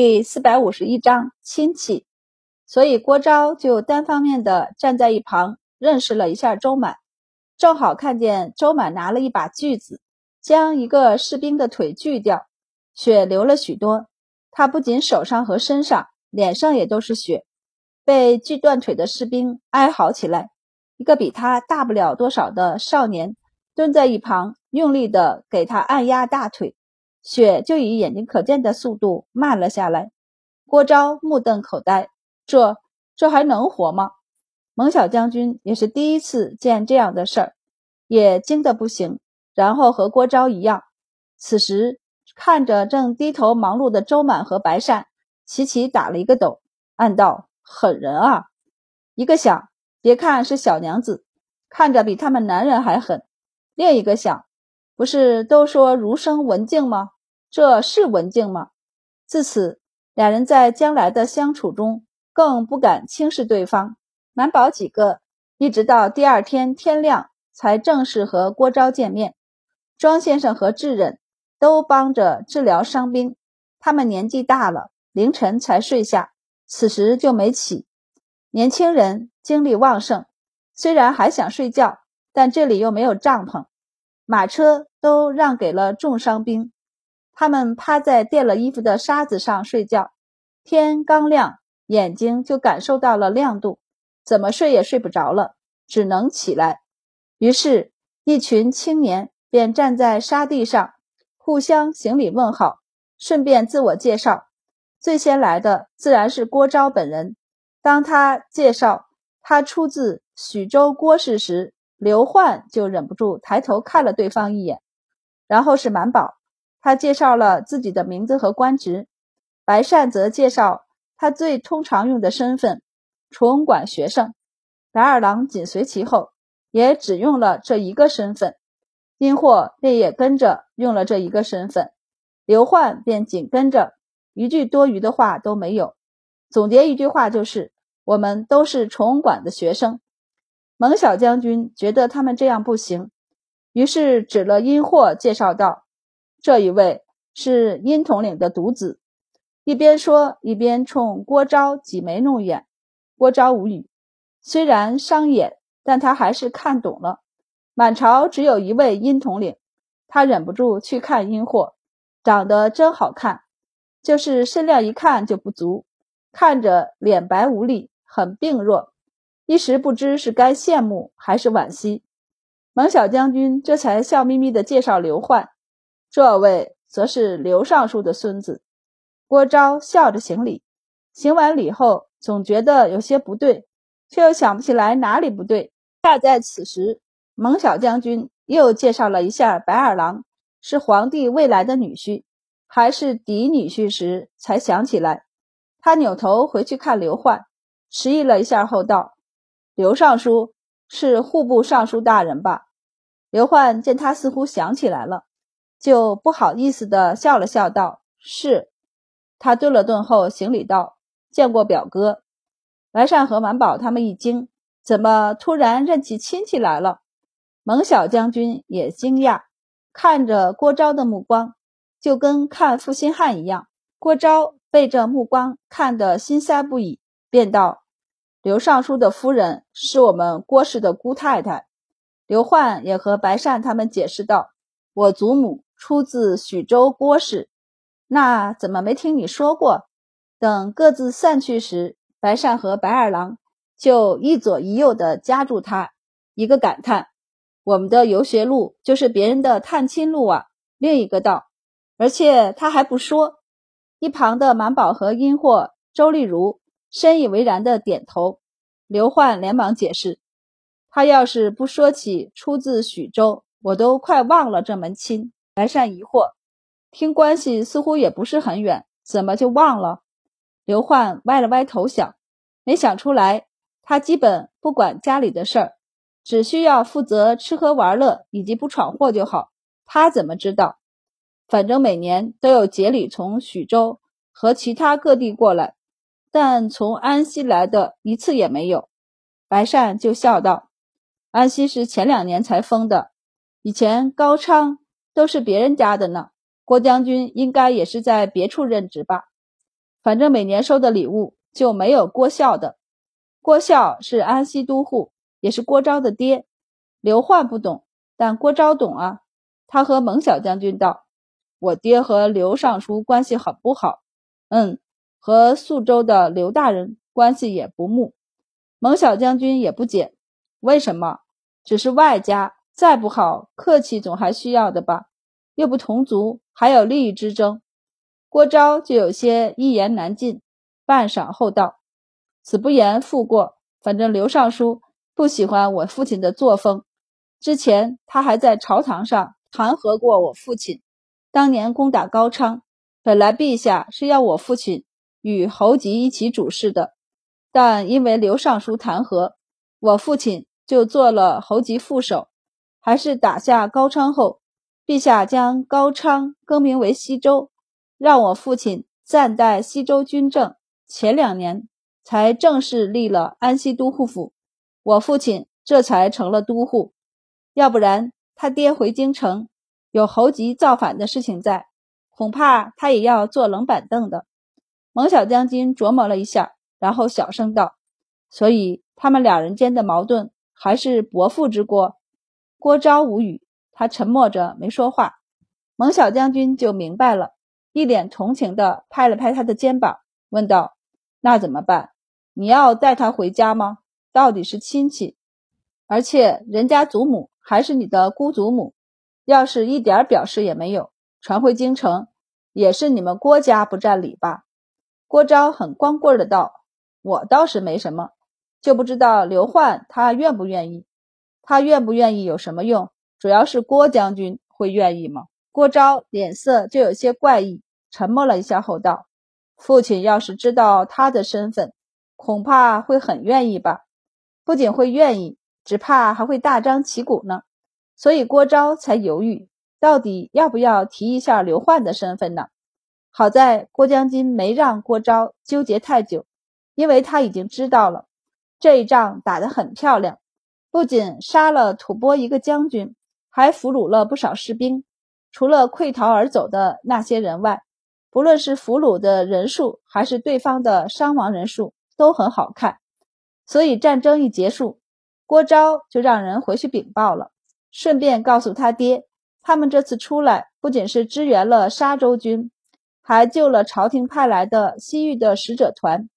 第四百五十一章亲戚。所以郭昭就单方面的站在一旁，认识了一下周满，正好看见周满拿了一把锯子，将一个士兵的腿锯掉，血流了许多。他不仅手上和身上，脸上也都是血。被锯断腿的士兵哀嚎起来，一个比他大不了多少的少年蹲在一旁，用力的给他按压大腿，雪就以眼睛可见的速度慢了下来。郭昭目瞪口呆。这这还能活吗？蒙小将军也是第一次见这样的事儿，也惊得不行。然后和郭昭一样，此时看着正低头忙碌的周满和白善，齐齐打了一个抖，暗道：狠人啊！一个想，别看是小娘子，看着比他们男人还狠；另一个想，不是都说儒生文静吗？这是文静吗？自此，两人在将来的相处中。更不敢轻视对方。满宝几个一直到第二天天亮才正式和郭昭见面。庄先生和智忍都帮着治疗伤兵，他们年纪大了，凌晨才睡下，此时就没起。年轻人精力旺盛，虽然还想睡觉，但这里又没有帐篷，马车都让给了重伤兵。他们趴在垫了衣服的沙子上睡觉。天刚亮。眼睛就感受到了亮度，怎么睡也睡不着了，只能起来。于是，一群青年便站在沙地上，互相行礼问好，顺便自我介绍。最先来的自然是郭昭本人。当他介绍他出自许州郭氏时，刘焕就忍不住抬头看了对方一眼。然后是满宝，他介绍了自己的名字和官职。白善则介绍。他最通常用的身份，崇管学生。白二郎紧随其后，也只用了这一个身份。殷霍便也跟着用了这一个身份。刘焕便紧跟着，一句多余的话都没有。总结一句话就是：我们都是崇管的学生。蒙小将军觉得他们这样不行，于是指了殷霍，介绍道：“这一位是殷统领的独子。”一边说，一边冲郭昭挤眉弄眼。郭昭无语，虽然伤眼，但他还是看懂了。满朝只有一位殷统领，他忍不住去看殷货，长得真好看，就是身量一看就不足，看着脸白无力，很病弱，一时不知是该羡慕还是惋惜。蒙小将军这才笑眯眯地介绍刘焕，这位则是刘尚书的孙子。郭昭笑着行礼，行完礼后，总觉得有些不对，却又想不起来哪里不对。恰在此时，蒙小将军又介绍了一下白二郎是皇帝未来的女婿，还是嫡女婿时，才想起来。他扭头回去看刘焕，迟疑了一下后道：“刘尚书是户部尚书大人吧？”刘焕见他似乎想起来了，就不好意思地笑了笑道：“是。”他顿了顿后，行礼道：“见过表哥。”白善和满宝他们一惊，怎么突然认起亲戚来了？蒙小将军也惊讶，看着郭昭的目光，就跟看负心汉一样。郭昭被这目光看得心塞不已，便道：“刘尚书的夫人是我们郭氏的姑太太。”刘焕也和白善他们解释道：“我祖母出自许州郭氏。”那怎么没听你说过？等各自散去时，白善和白二郎就一左一右的夹住他，一个感叹：“我们的游学路就是别人的探亲路啊。”另一个道：“而且他还不说。”一旁的满宝和殷霍、周丽如深以为然的点头。刘焕连忙解释：“他要是不说起出自许州，我都快忘了这门亲。”白善疑惑。听关系似乎也不是很远，怎么就忘了？刘焕歪了歪头想，没想出来。他基本不管家里的事儿，只需要负责吃喝玩乐以及不闯祸就好。他怎么知道？反正每年都有节礼从许州和其他各地过来，但从安西来的一次也没有。白善就笑道：“安西是前两年才封的，以前高昌都是别人家的呢。”郭将军应该也是在别处任职吧？反正每年收的礼物就没有郭孝的。郭孝是安西都护，也是郭昭的爹。刘焕不懂，但郭昭懂啊。他和蒙小将军道：“我爹和刘尚书关系很不好。”嗯，和宿州的刘大人关系也不睦。蒙小将军也不解，为什么？只是外家再不好，客气总还需要的吧？又不同族，还有利益之争。郭昭就有些一言难尽，半晌后道：“子不言复过，反正刘尚书不喜欢我父亲的作风。之前他还在朝堂上弹劾过我父亲。当年攻打高昌，本来陛下是要我父亲与侯吉一起主事的。”但因为刘尚书弹劾，我父亲就做了侯吉副手。还是打下高昌后，陛下将高昌更名为西周，让我父亲暂代西周军政。前两年才正式立了安西都护府，我父亲这才成了都护。要不然他爹回京城，有侯吉造反的事情在，恐怕他也要坐冷板凳的。蒙小将军琢磨了一下。然后小声道：“所以他们两人间的矛盾还是伯父之过。”郭昭无语，他沉默着没说话。蒙小将军就明白了，一脸同情地拍了拍他的肩膀，问道：“那怎么办？你要带他回家吗？到底是亲戚，而且人家祖母还是你的姑祖母，要是一点表示也没有，传回京城，也是你们郭家不占理吧？”郭昭很光棍的道。我倒是没什么，就不知道刘焕他愿不愿意。他愿不愿意有什么用？主要是郭将军会愿意吗？郭昭脸色就有些怪异，沉默了一下后道：“父亲要是知道他的身份，恐怕会很愿意吧。不仅会愿意，只怕还会大张旗鼓呢。所以郭昭才犹豫，到底要不要提一下刘焕的身份呢？好在郭将军没让郭昭纠结太久。”因为他已经知道了，这一仗打得很漂亮，不仅杀了吐蕃一个将军，还俘虏了不少士兵。除了溃逃而走的那些人外，不论是俘虏的人数，还是对方的伤亡人数，都很好看。所以战争一结束，郭昭就让人回去禀报了，顺便告诉他爹，他们这次出来不仅是支援了沙州军，还救了朝廷派来的西域的使者团。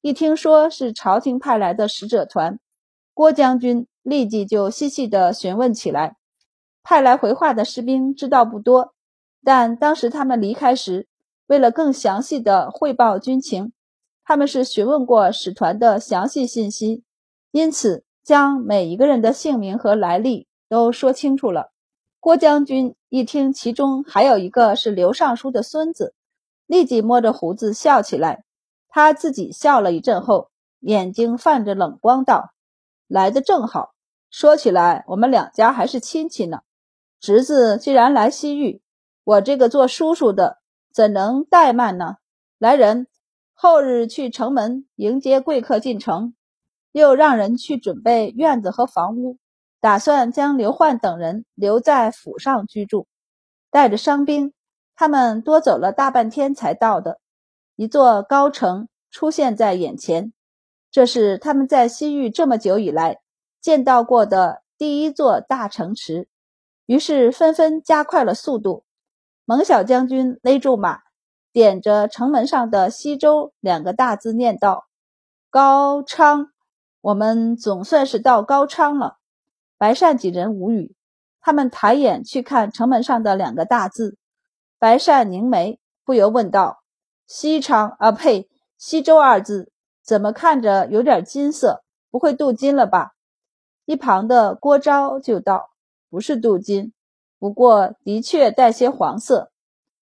一听说是朝廷派来的使者团，郭将军立即就细细地询问起来。派来回话的士兵知道不多，但当时他们离开时，为了更详细的汇报军情，他们是询问过使团的详细信息，因此将每一个人的姓名和来历都说清楚了。郭将军一听其中还有一个是刘尚书的孙子，立即摸着胡子笑起来。他自己笑了一阵后，眼睛泛着冷光道：“来的正好。说起来，我们两家还是亲戚呢。侄子既然来西域，我这个做叔叔的怎能怠慢呢？来人，后日去城门迎接贵客进城。又让人去准备院子和房屋，打算将刘焕等人留在府上居住。带着伤兵，他们多走了大半天才到的。”一座高城出现在眼前，这是他们在西域这么久以来见到过的第一座大城池，于是纷纷加快了速度。蒙小将军勒住马，点着城门上的“西周”两个大字念道：“高昌，我们总算是到高昌了。”白善几人无语，他们抬眼去看城门上的两个大字，白善凝眉，不由问道。西昌啊，呸！西周二字怎么看着有点金色？不会镀金了吧？一旁的郭昭就道：“不是镀金，不过的确带些黄色。”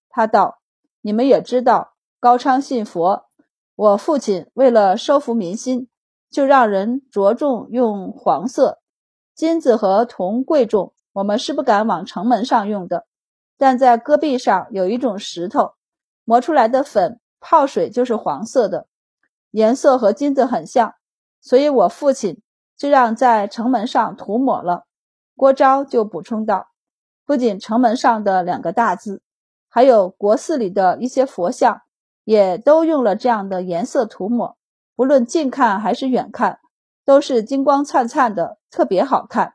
他道：“你们也知道，高昌信佛，我父亲为了收服民心，就让人着重用黄色。金子和铜贵重，我们是不敢往城门上用的。但在戈壁上有一种石头。”磨出来的粉泡水就是黄色的，颜色和金子很像，所以我父亲就让在城门上涂抹了。郭昭就补充道：“不仅城门上的两个大字，还有国寺里的一些佛像，也都用了这样的颜色涂抹，不论近看还是远看，都是金光灿灿的，特别好看。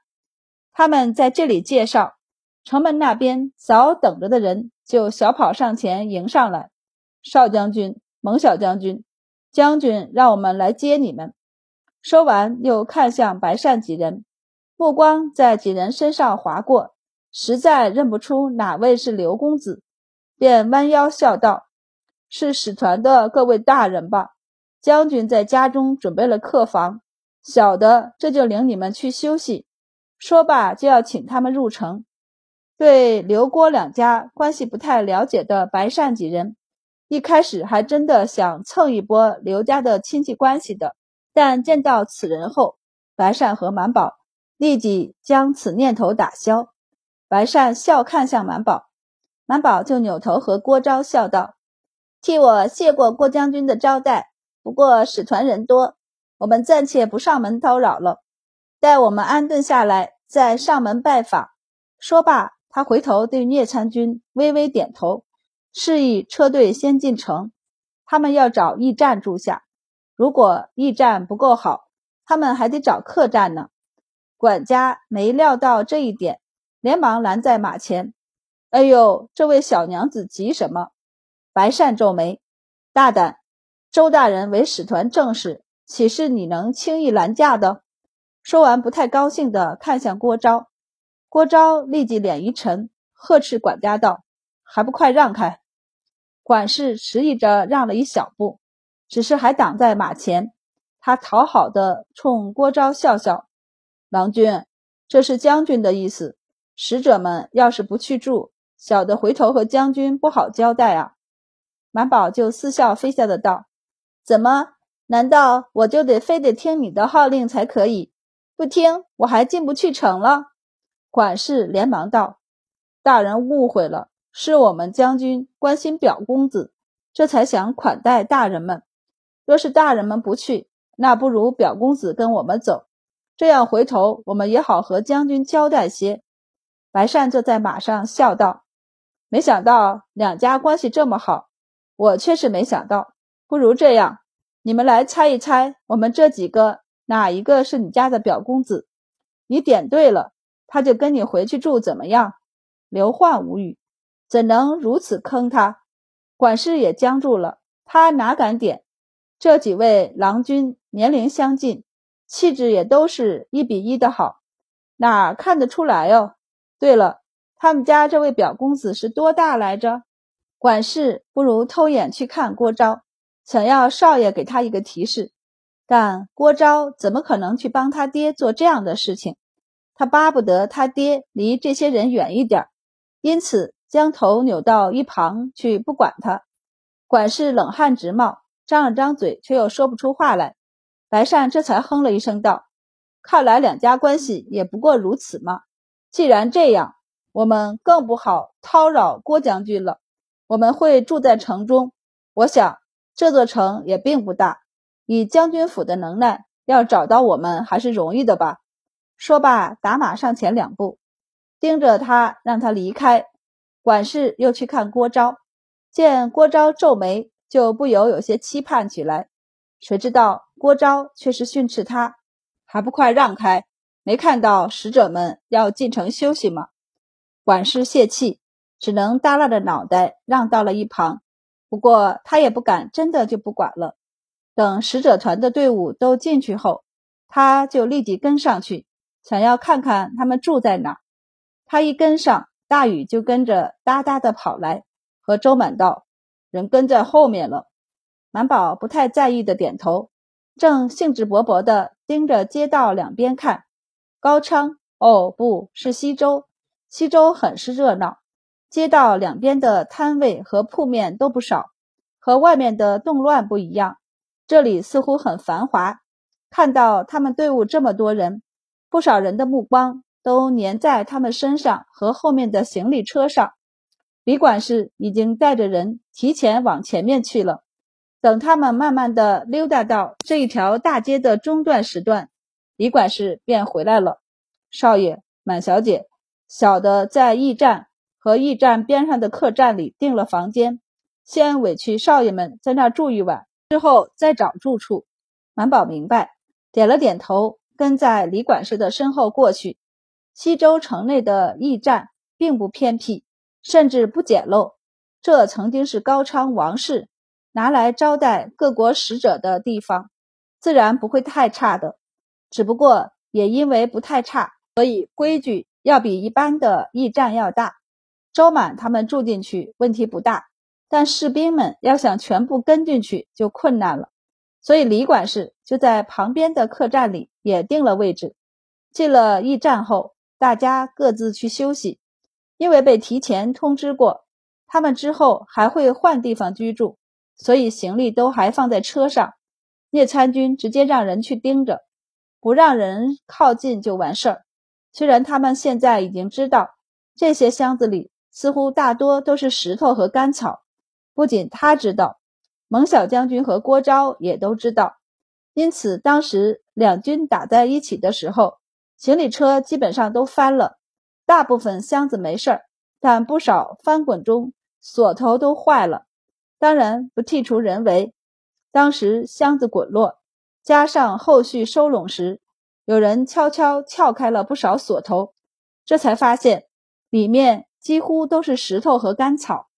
他们在这里介绍，城门那边早等着的人就小跑上前迎上来。少将军、蒙小将军，将军让我们来接你们。说完，又看向白善几人，目光在几人身上划过，实在认不出哪位是刘公子，便弯腰笑道：“是使团的各位大人吧？将军在家中准备了客房，小的这就领你们去休息。”说罢，就要请他们入城。对刘郭两家关系不太了解的白善几人，一开始还真的想蹭一波刘家的亲戚关系的。但见到此人后，白善和满宝立即将此念头打消。白善笑看向满宝，满宝就扭头和郭昭笑道：“替我谢过郭将军的招待。不过使团人多，我们暂且不上门叨扰了。”待我们安顿下来，再上门拜访。说罢，他回头对聂参军微微点头，示意车队先进城。他们要找驿站住下，如果驿站不够好，他们还得找客栈呢。管家没料到这一点，连忙拦在马前。哎呦，这位小娘子急什么？白善皱眉，大胆！周大人为使团正使，岂是你能轻易拦驾的？说完，不太高兴地看向郭昭，郭昭立即脸一沉，呵斥管家道：“还不快让开！”管事迟疑着让了一小步，只是还挡在马前。他讨好的冲郭昭笑笑：“郎君，这是将军的意思。使者们要是不去住，小的回头和将军不好交代啊。”满宝就似笑非笑的道：“怎么？难道我就得非得听你的号令才可以？”不听，我还进不去城了。管事连忙道：“大人误会了，是我们将军关心表公子，这才想款待大人们。若是大人们不去，那不如表公子跟我们走，这样回头我们也好和将军交代些。”白善坐在马上笑道：“没想到两家关系这么好，我却是没想到。不如这样，你们来猜一猜，我们这几个。”哪一个是你家的表公子？你点对了，他就跟你回去住，怎么样？刘焕无语，怎能如此坑他？管事也僵住了，他哪敢点？这几位郎君年龄相近，气质也都是一比一的好，哪看得出来哦？对了，他们家这位表公子是多大来着？管事不如偷眼去看郭昭，想要少爷给他一个提示。但郭昭怎么可能去帮他爹做这样的事情？他巴不得他爹离这些人远一点，因此将头扭到一旁去不管他。管事冷汗直冒，张了张嘴，却又说不出话来。白善这才哼了一声道：“看来两家关系也不过如此嘛。既然这样，我们更不好叨扰郭将军了。我们会住在城中，我想这座城也并不大。”以将军府的能耐，要找到我们还是容易的吧？说罢，打马上前两步，盯着他，让他离开。管事又去看郭昭，见郭昭皱眉，就不由有些期盼起来。谁知道郭昭却是训斥他：“还不快让开！没看到使者们要进城休息吗？”管事泄气，只能耷拉着脑袋让到了一旁。不过他也不敢真的就不管了。等使者团的队伍都进去后，他就立即跟上去，想要看看他们住在哪。他一跟上，大禹就跟着哒哒的跑来，和周满道：“人跟在后面了。”满宝不太在意的点头，正兴致勃勃的盯着街道两边看。高昌，哦，不是西周，西周很是热闹，街道两边的摊位和铺面都不少，和外面的动乱不一样。这里似乎很繁华，看到他们队伍这么多人，不少人的目光都粘在他们身上和后面的行李车上。李管事已经带着人提前往前面去了。等他们慢慢的溜达到这一条大街的中段时段，李管事便回来了。少爷，满小姐，小的在驿站和驿站边上的客栈里订了房间，先委屈少爷们在那住一晚，之后再找住处。满宝明白，点了点头，跟在李管事的身后过去。西周城内的驿站并不偏僻，甚至不简陋。这曾经是高昌王室拿来招待各国使者的地方，自然不会太差的。只不过也因为不太差，所以规矩要比一般的驿站要大。周满他们住进去问题不大，但士兵们要想全部跟进去就困难了。所以李管事就在旁边的客栈里也定了位置。进了驿站后。大家各自去休息，因为被提前通知过，他们之后还会换地方居住，所以行李都还放在车上。聂参军直接让人去盯着，不让人靠近就完事儿。虽然他们现在已经知道这些箱子里似乎大多都是石头和干草，不仅他知道，蒙小将军和郭昭也都知道。因此，当时两军打在一起的时候。行李车基本上都翻了，大部分箱子没事儿，但不少翻滚中锁头都坏了。当然不剔除人为，当时箱子滚落，加上后续收拢时，有人悄悄撬开了不少锁头，这才发现里面几乎都是石头和干草。